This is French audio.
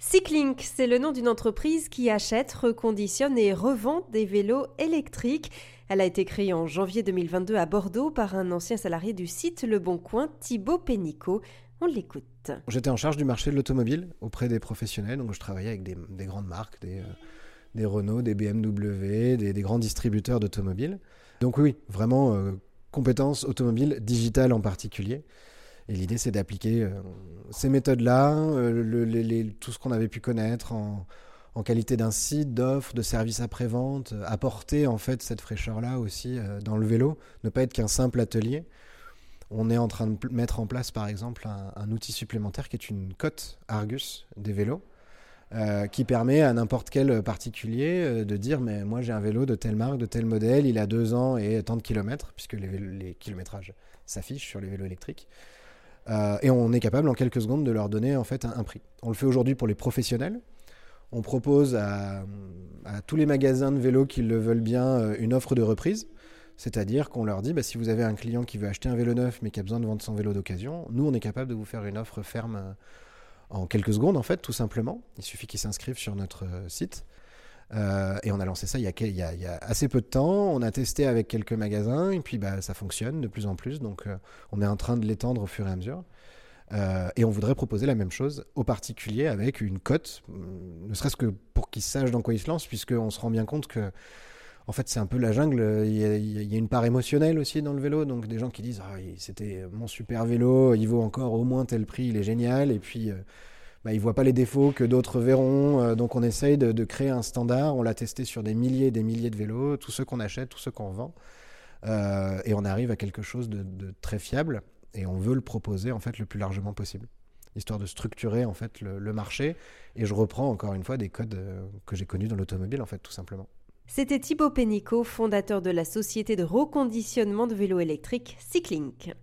Cyclink, c'est le nom d'une entreprise qui achète, reconditionne et revend des vélos électriques. Elle a été créée en janvier 2022 à Bordeaux par un ancien salarié du site Le Bon Coin, Thibaut Pénicaud. On l'écoute. J'étais en charge du marché de l'automobile auprès des professionnels, donc je travaillais avec des, grandes marques, des, euh, Renault, des BMW, des, grands distributeurs d'automobiles. Donc oui, vraiment euh, compétences automobiles, digitales en particulier. Et l'idée, c'est d'appliquer euh, ces méthodes-là, euh, tout ce qu'on avait pu connaître en, qualité d'un site, d'offres, de services après-vente, euh, apporter en fait cette fraîcheur-là aussi dans le vélo, ne pas être qu'un simple atelier. On est en train de mettre en place par exemple un, outil supplémentaire qui est une cote Argus des vélos. qui permet à n'importe quel particulier de dire mais moi j'ai un vélo de telle marque, de tel modèle, il a deux ans et tant de kilomètres, puisque les, les kilométrages s'affichent sur les vélos électriques. Euh, et on est capable en quelques secondes de leur donner en fait un, prix. On le fait aujourd'hui pour les professionnels. On propose à, tous les magasins de vélos qui le veulent bien euh, une offre de reprise. C'est-à-dire qu'on leur dit, bah, si vous avez un client qui veut acheter un vélo neuf mais qui a besoin de vendre son vélo d'occasion, nous on est capable de vous faire une offre ferme euh, en quelques secondes en fait, tout simplement. Il suffit qu'ils s'inscrivent sur notre site. Euh, et on a lancé ça il y, a, y a, assez peu de temps. On a testé avec quelques magasins et puis bah, ça fonctionne de plus en plus. Donc euh, on est en train de l'étendre au fur et à mesure. Euh, et on voudrait proposer la même chose aux particuliers avec une cote, ne serait-ce que pour qu'ils sachent dans quoi ils se lancent, puisqu'on se rend bien compte que en fait, c'est un peu la jungle. Il y, a, une part émotionnelle aussi dans le vélo. Donc, des gens qui disent ah, C'était mon super vélo, il vaut encore au moins tel prix, il est génial. Et puis, bah, ils ne voient pas les défauts que d'autres verront. Euh, donc on essaye de, créer un standard. On l'a testé sur des milliers et des milliers de vélos, tous ceux qu'on achète, tous ceux qu'on vend. Euh, et on arrive à quelque chose de, très fiable. Et on veut le proposer en fait le plus largement possible, histoire de structurer en fait le, marché. Et je reprends encore une fois des codes euh, que j'ai connus dans l'automobile en fait tout simplement. C'était Thibaut Pénicaud, fondateur de la société de reconditionnement de vélos électriques Cyclink.